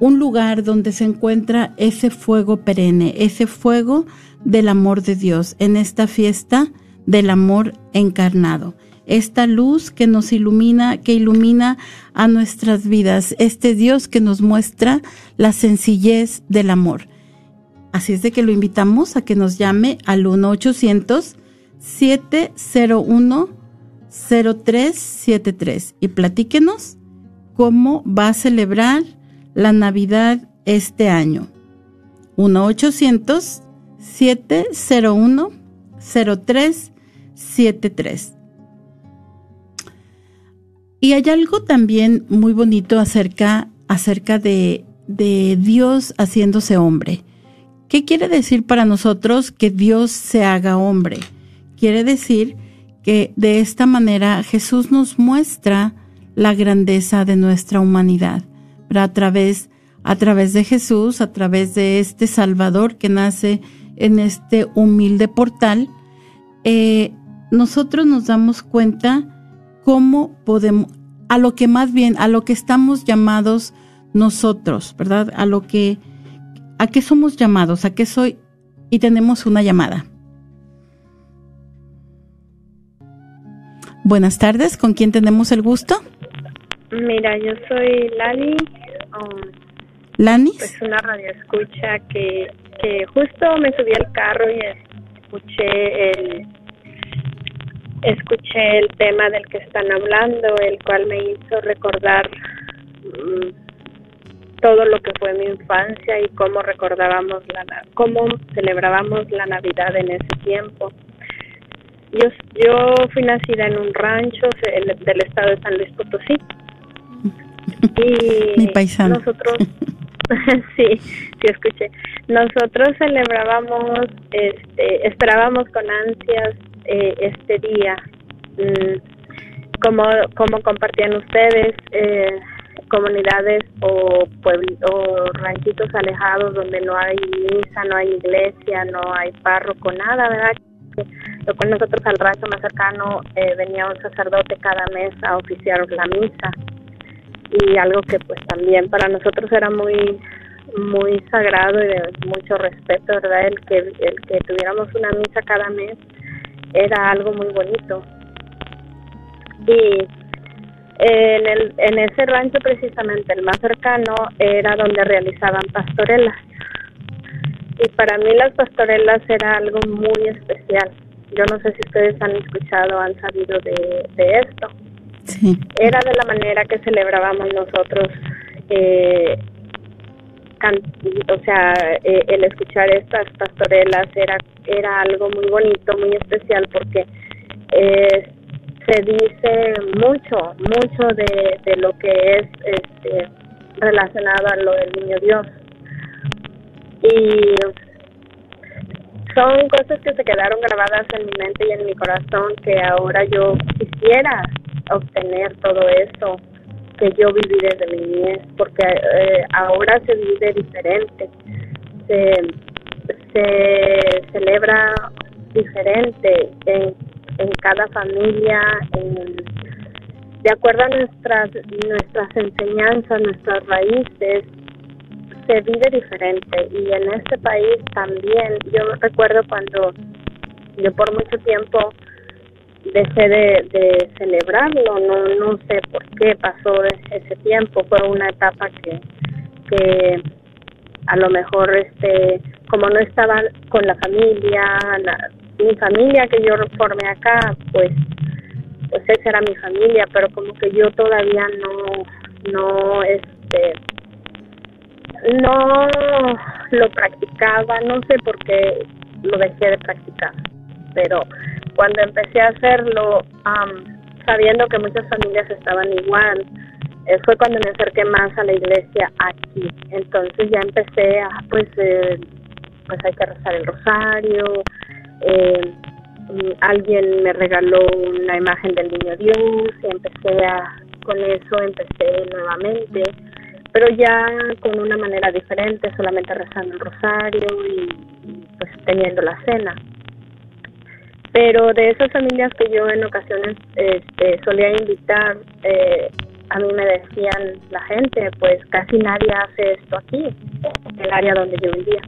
un lugar donde se encuentra ese fuego perenne, ese fuego del amor de Dios en esta fiesta del amor encarnado. Esta luz que nos ilumina, que ilumina a nuestras vidas, este Dios que nos muestra la sencillez del amor. Así es de que lo invitamos a que nos llame al 1-800-701-0373 y platíquenos cómo va a celebrar la Navidad este año. 1-800-701-0373. Y hay algo también muy bonito acerca, acerca de, de Dios haciéndose hombre. ¿Qué quiere decir para nosotros que Dios se haga hombre? Quiere decir que de esta manera Jesús nos muestra la grandeza de nuestra humanidad, a través, a través de Jesús, a través de este Salvador que nace en este humilde portal, eh, nosotros nos damos cuenta cómo podemos, a lo que más bien, a lo que estamos llamados nosotros, ¿verdad? A lo que, a qué somos llamados, a qué soy, y tenemos una llamada. Buenas tardes, ¿con quién tenemos el gusto? Mira, yo soy Lali. Um, ¿Lani? Pues una radio escucha que, que justo me subí al carro y escuché el escuché el tema del que están hablando, el cual me hizo recordar mm, todo lo que fue mi infancia y cómo recordábamos la cómo celebrábamos la Navidad en ese tiempo. Yo yo fui nacida en un rancho del estado de San Luis Potosí y Mi paisano. nosotros, sí, sí escuché. Nosotros celebrábamos, este, esperábamos con ansias eh, este día. Mm, como, como compartían ustedes, eh, comunidades o, o ranchitos alejados donde no hay misa, no hay iglesia, no hay párroco, nada, ¿verdad? Lo cual nosotros al rancho más cercano eh, venía un sacerdote cada mes a oficiar la misa y algo que pues también para nosotros era muy muy sagrado y de mucho respeto, ¿verdad? El que el que tuviéramos una misa cada mes era algo muy bonito. Y en el en ese rancho precisamente el más cercano era donde realizaban pastorelas. Y para mí las pastorelas era algo muy especial. Yo no sé si ustedes han escuchado, han sabido de, de esto era de la manera que celebrábamos nosotros, eh, o sea, eh, el escuchar estas pastorelas era, era algo muy bonito, muy especial, porque eh, se dice mucho, mucho de, de lo que es este, relacionado a lo del niño Dios. Y son cosas que se quedaron grabadas en mi mente y en mi corazón que ahora yo quisiera obtener todo eso que yo viví desde mi niñez, porque eh, ahora se vive diferente, se, se celebra diferente en, en cada familia, en, de acuerdo a nuestras, nuestras enseñanzas, nuestras raíces, se vive diferente. Y en este país también, yo recuerdo cuando yo por mucho tiempo dejé de, de celebrarlo, no, no sé por qué pasó ese tiempo, fue una etapa que, que a lo mejor este como no estaba con la familia, mi familia que yo formé acá, pues pues esa era mi familia, pero como que yo todavía no, no, este, no lo practicaba, no sé por qué lo dejé de practicar, pero cuando empecé a hacerlo, sabiendo que muchas familias estaban igual, fue cuando me acerqué más a la iglesia aquí. Entonces ya empecé a, pues, eh, pues hay que rezar el rosario. Eh, alguien me regaló una imagen del niño Dios y empecé a, con eso empecé nuevamente, pero ya con una manera diferente, solamente rezando el rosario y, pues teniendo la cena. Pero de esas familias que yo en ocasiones este, solía invitar, eh, a mí me decían la gente, pues casi nadie hace esto aquí, en el área donde yo vivía.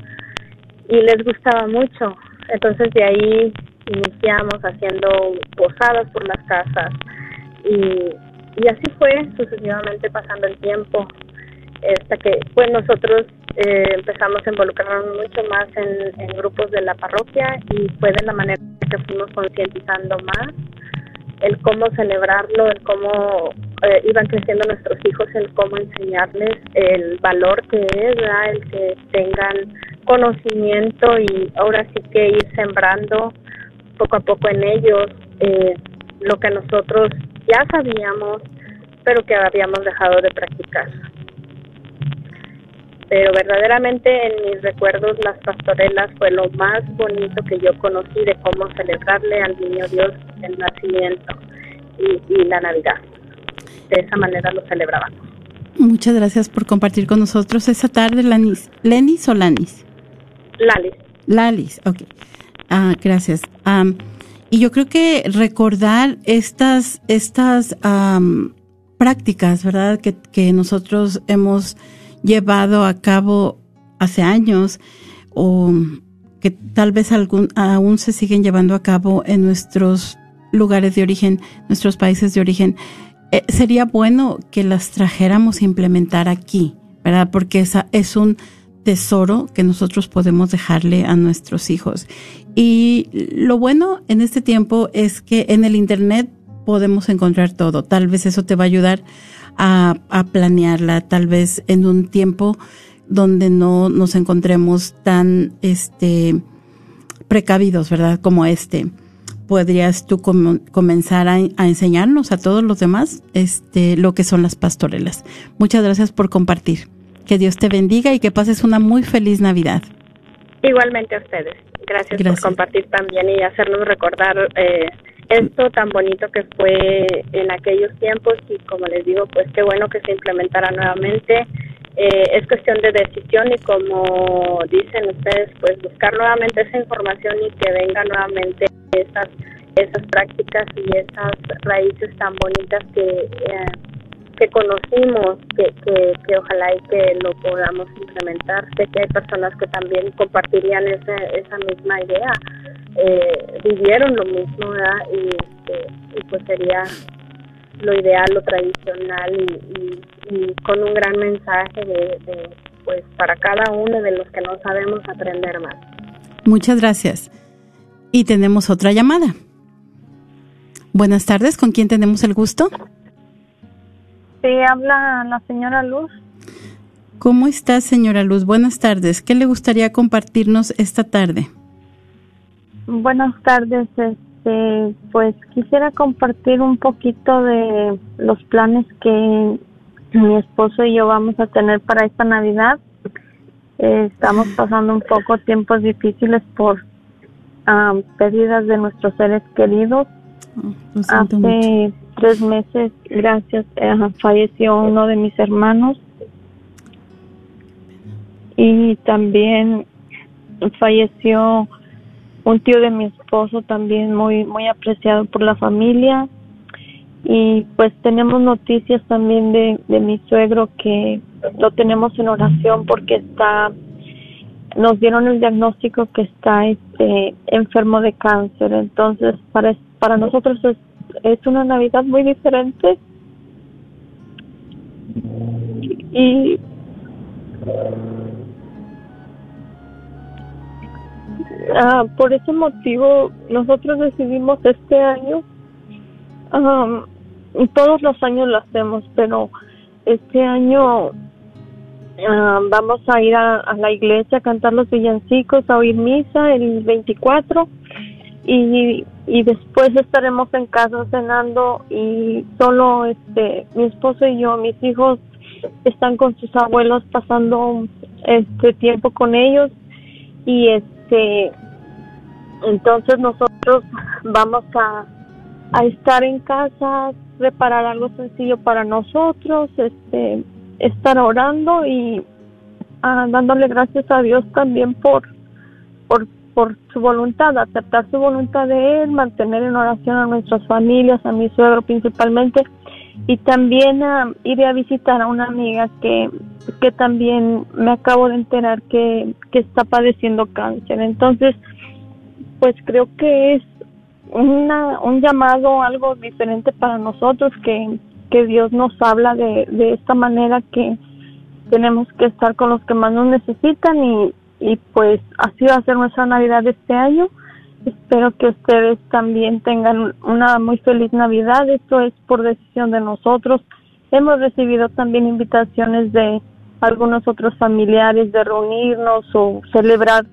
Y les gustaba mucho. Entonces de ahí iniciamos haciendo posadas por las casas y, y así fue sucesivamente pasando el tiempo hasta que pues nosotros eh, empezamos a involucrarnos mucho más en, en grupos de la parroquia y fue de la manera que fuimos concientizando más el cómo celebrarlo, el cómo eh, iban creciendo nuestros hijos, el cómo enseñarles el valor que es, el que tengan conocimiento y ahora sí que ir sembrando poco a poco en ellos eh, lo que nosotros ya sabíamos, pero que habíamos dejado de practicar. Pero verdaderamente en mis recuerdos las pastorelas fue lo más bonito que yo conocí de cómo celebrarle al niño Dios el nacimiento y, la Navidad. De esa manera lo celebrábamos. Muchas gracias por compartir con nosotros esa tarde, Lanis. ¿Lenis o Lanis? Lalis. Lalis, ok. Ah, gracias. y yo creo que recordar estas, estas prácticas, ¿verdad? Que, que nosotros hemos llevado a cabo hace años o que tal vez algún, aún se siguen llevando a cabo en nuestros lugares de origen, nuestros países de origen, eh, sería bueno que las trajéramos a implementar aquí, ¿verdad? Porque esa es un tesoro que nosotros podemos dejarle a nuestros hijos. Y lo bueno en este tiempo es que en el Internet podemos encontrar todo. Tal vez eso te va a ayudar a, a planearla, tal vez en un tiempo donde no nos encontremos tan este precavidos, ¿verdad? Como este. Podrías tú comenzar a, a, enseñarnos a todos los demás este lo que son las pastorelas. Muchas gracias por compartir. Que Dios te bendiga y que pases una muy feliz Navidad. Igualmente a ustedes. Gracias, por compartir también y hacernos recordar eh, esto tan bonito que fue en aquellos tiempos y como les digo, pues qué bueno que se implementara nuevamente. Eh, es cuestión de decisión y como dicen ustedes, pues buscar nuevamente esa información y que venga nuevamente esas esas prácticas y esas raíces tan bonitas que eh, que conocimos, que, que, ojalá y que lo podamos implementar. Sé que hay personas que también compartirían esa, esa misma idea, eh, vivieron lo mismo, ¿verdad? Y, este, pues sería lo ideal, lo tradicional y, con un gran mensaje de, pues para cada uno de los que no sabemos aprender más. Muchas gracias. Y tenemos otra llamada. Buenas tardes, ¿con quién tenemos el gusto? Sí, habla la señora Luz. ¿Cómo está, señora Luz? Buenas tardes. ¿Qué le gustaría compartirnos esta tarde? Buenas tardes. Este, pues quisiera compartir un poquito de los planes que mi esposo y yo vamos a tener para esta Navidad. Eh, estamos pasando un poco tiempos difíciles por um, pérdidas de nuestros seres queridos. Hace tres meses, gracias, eh, falleció uno de mis hermanos. Y también falleció un tío de mi esposo también muy muy apreciado por la familia. Y pues tenemos noticias también de, de mi suegro que lo tenemos en oración porque está nos dieron el diagnóstico que está este enfermo de cáncer. Entonces para para nosotros es es una Navidad muy diferente. Y ah, por ese motivo nosotros decidimos este año um, todos los años lo hacemos, pero este año vamos a ir a, a, la iglesia a cantar los villancicos, a oír misa el 24 y, y después estaremos en casa cenando y solo este mi esposo y yo, mis hijos están con sus abuelos pasando este tiempo con ellos y este entonces nosotros vamos a, a estar en casa preparar algo sencillo para nosotros este estar orando y ah, dándole gracias a Dios también por por por su voluntad, aceptar su voluntad de Él, mantener en oración a nuestras familias, a mi suegro principalmente, y también uh, iré a visitar a una amiga que, que también me acabo de enterar que, que está padeciendo cáncer. Entonces, pues creo que es una, un llamado, algo diferente para nosotros, que, que Dios nos habla de, de esta manera que tenemos que estar con los que más nos necesitan y, y pues así va a ser nuestra Navidad este año. Espero que ustedes también tengan una muy feliz Navidad. Esto es por decisión de nosotros. Hemos recibido también invitaciones de algunos otros familiares de reunirnos o celebrar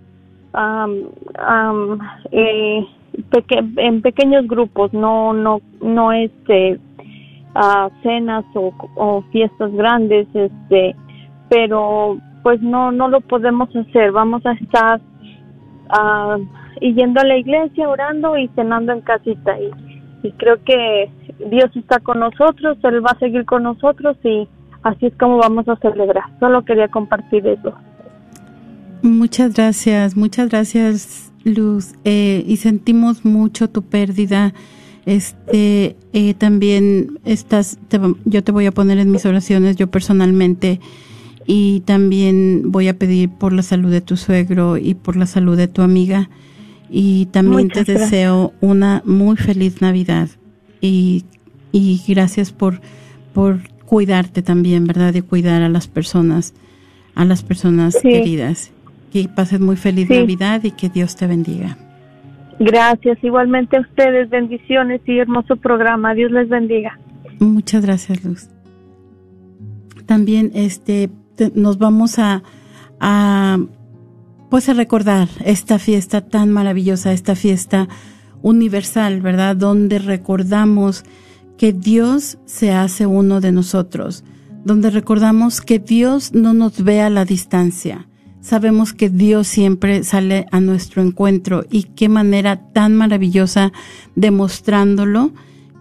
eh, en pequeños grupos, no no no este uh, cenas o, o fiestas grandes, este, pero pues no, no lo podemos hacer. Vamos a estar uh, yendo a la iglesia, orando y cenando en casita. Y, y creo que Dios está con nosotros, Él va a seguir con nosotros y así es como vamos a celebrar. Solo quería compartir eso. Muchas gracias, muchas gracias Luz. Eh, y sentimos mucho tu pérdida. Este, eh, también estás, te, yo te voy a poner en mis oraciones, yo personalmente y también voy a pedir por la salud de tu suegro y por la salud de tu amiga y también te deseo una muy feliz Navidad y, y gracias por, por cuidarte también, ¿verdad? De cuidar a las personas, a las personas queridas. Que pases muy feliz Navidad y que Dios te bendiga. Gracias, igualmente a ustedes, bendiciones y hermoso programa. Dios les bendiga. Muchas gracias, Luz. También este nos vamos a, a pues a recordar esta fiesta tan maravillosa, esta fiesta universal, ¿verdad? Donde recordamos que Dios se hace uno de nosotros, donde recordamos que Dios no nos ve a la distancia. Sabemos que Dios siempre sale a nuestro encuentro y qué manera tan maravillosa demostrándolo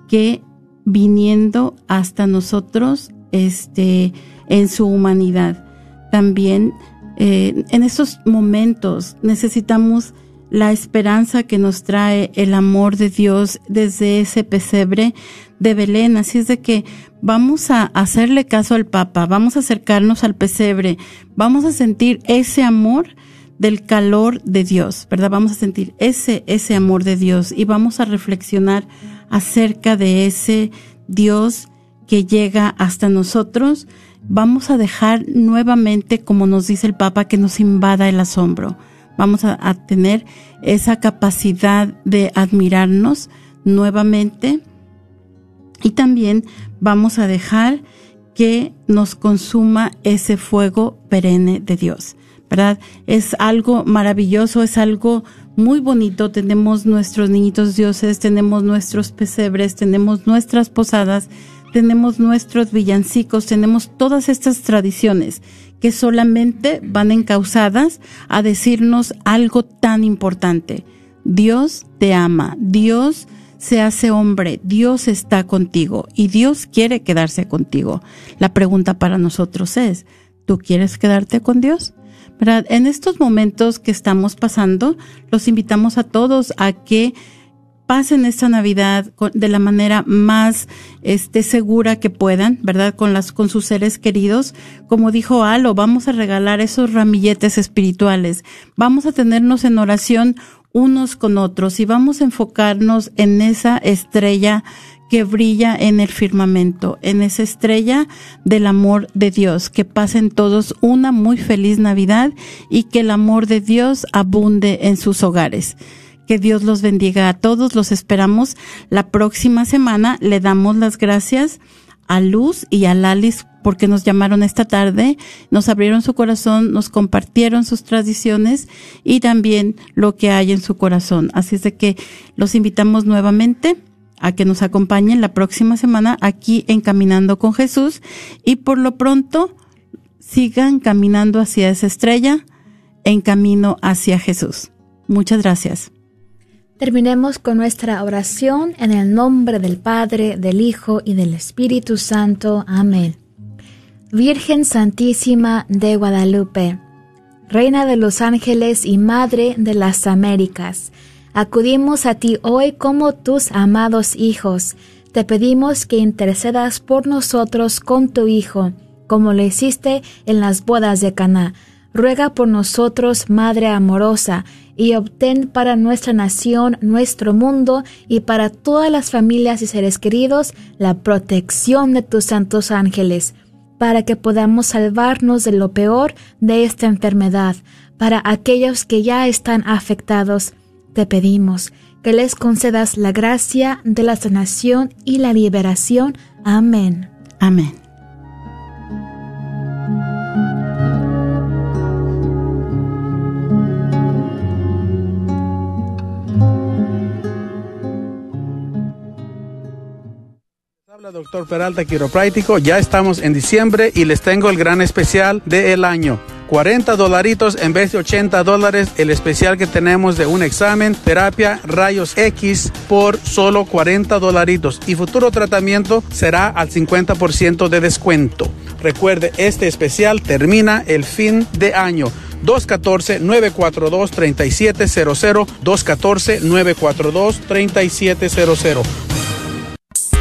que viniendo hasta nosotros, este, en su humanidad. También eh, en estos momentos necesitamos la esperanza que nos trae el amor de Dios desde ese pesebre de Belén. Así es de que vamos a hacerle caso al Papa, vamos a acercarnos al pesebre, vamos a sentir ese amor del calor de Dios, ¿verdad? Vamos a sentir ese, ese amor de Dios y vamos a reflexionar acerca de ese Dios que llega hasta nosotros vamos a dejar nuevamente, como nos dice el Papa, que nos invada el asombro. Vamos a, tener esa capacidad de admirarnos nuevamente y también vamos a dejar que nos consuma ese fuego perenne de Dios. ¿Verdad? Es algo maravilloso, es algo muy bonito. Tenemos nuestros niñitos dioses, tenemos nuestros pesebres, tenemos nuestras posadas tenemos nuestros villancicos, tenemos todas estas tradiciones que solamente van encausadas a decirnos algo tan importante. Dios te ama, Dios se hace hombre, Dios está contigo y Dios quiere quedarse contigo. La pregunta para nosotros es, ¿tú quieres quedarte con Dios? En estos momentos que estamos pasando, los invitamos a todos a que pasen esta Navidad de la manera más este, segura que puedan, ¿verdad? Con las, con sus seres queridos. Como dijo Alo, vamos a regalar esos ramilletes espirituales. Vamos a tenernos en oración unos con otros y vamos a enfocarnos en esa estrella que brilla en el firmamento, en esa estrella del amor de Dios. Que pasen todos una muy feliz Navidad y que el amor de Dios abunde en sus hogares Que Dios los bendiga a todos. Los esperamos la próxima semana. Le damos las gracias a Luz y a Lalis porque nos llamaron esta tarde, nos abrieron su corazón, nos compartieron sus tradiciones y también lo que hay en su corazón. Así es de que los invitamos nuevamente a que nos acompañen la próxima semana aquí en Caminando con Jesús y por lo pronto sigan caminando hacia esa estrella en camino hacia Jesús. Muchas gracias. Terminemos con nuestra oración en el nombre del Padre, del Hijo y del Espíritu Santo. Amén. Virgen Santísima de Guadalupe, Reina de los ángeles y Madre de las Américas, acudimos a ti hoy como tus amados hijos. Te pedimos que intercedas por nosotros con tu Hijo, como lo hiciste en las bodas de Caná. Ruega por nosotros, Madre amorosa, y obtén para nuestra nación, nuestro mundo y para todas las familias y seres queridos la protección de tus santos ángeles para que podamos salvarnos de lo peor de esta enfermedad. Para aquellos que ya están afectados, te pedimos que les concedas la gracia de la sanación y la liberación. Amén. Amén. Doctor Peralta Quiropráctico. Ya estamos en diciembre y les tengo el gran especial del año. 40 dolaritos en vez de 80 dólares el especial que tenemos de un examen, terapia, rayos X por solo 40 dolaritos y futuro tratamiento será al 50% de descuento. Recuerde, este especial termina el fin de año. 214-942-3700, 214-942-3700.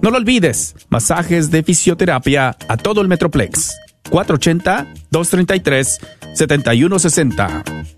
No lo olvides, masajes de fisioterapia a todo el Metroplex. 480-233-7160.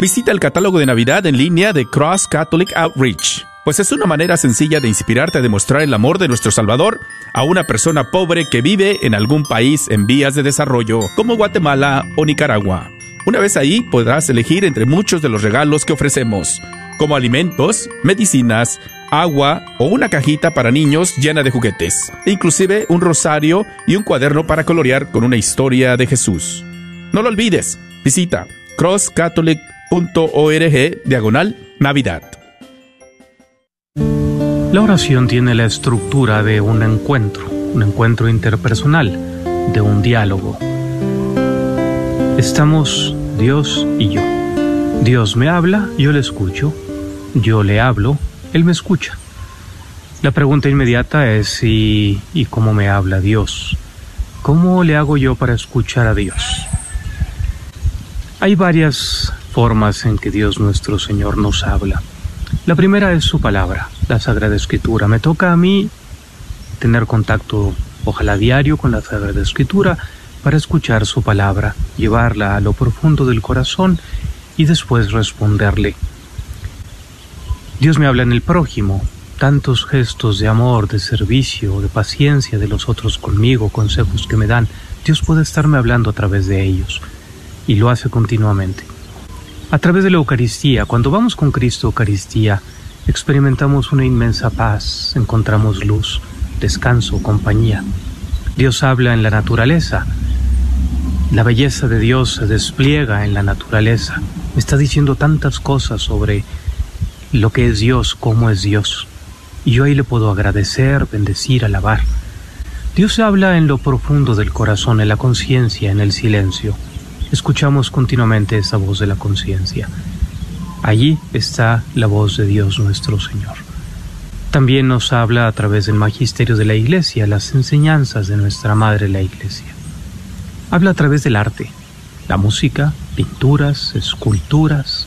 Visita el catálogo de Navidad en línea de Cross Catholic Outreach, pues es una manera sencilla de inspirarte a demostrar el amor de nuestro Salvador a una persona pobre que vive en algún país en vías de desarrollo, como Guatemala o Nicaragua. Una vez ahí podrás elegir entre muchos de los regalos que ofrecemos, como alimentos, medicinas, agua o una cajita para niños llena de juguetes, e inclusive un rosario y un cuaderno para colorear con una historia de Jesús. No lo olvides, visita Cross Catholic .org diagonal Navidad. La oración tiene la estructura de un encuentro, un encuentro interpersonal, de un diálogo. Estamos Dios y yo. Dios me habla, yo le escucho. Yo le hablo, Él me escucha. La pregunta inmediata es y cómo me habla Dios. ¿Cómo le hago yo para escuchar a Dios? Hay varias formas en que Dios nuestro Señor nos habla. La primera es su palabra, la Sagrada Escritura. Me toca a mí tener contacto, ojalá diario, con la Sagrada Escritura para escuchar su palabra, llevarla a lo profundo del corazón y después responderle. Dios me habla en el prójimo, tantos gestos de amor, de servicio, de paciencia de los otros conmigo, consejos que me dan. Dios puede estarme hablando a través de ellos y lo hace continuamente. A través de la Eucaristía, cuando vamos con Cristo Eucaristía, experimentamos una inmensa paz, encontramos luz, descanso, compañía. Dios habla en la naturaleza. La belleza de Dios se despliega en la naturaleza. Me está diciendo tantas cosas sobre lo que es Dios, cómo es Dios. Y yo ahí le puedo agradecer, bendecir, alabar. Dios habla en lo profundo del corazón, en la conciencia, en el silencio. Escuchamos continuamente esa voz de la conciencia. Allí está la voz de Dios nuestro Señor. También nos habla a través del magisterio de la Iglesia, las enseñanzas de nuestra Madre la Iglesia. Habla a través del arte, la música, pinturas, esculturas.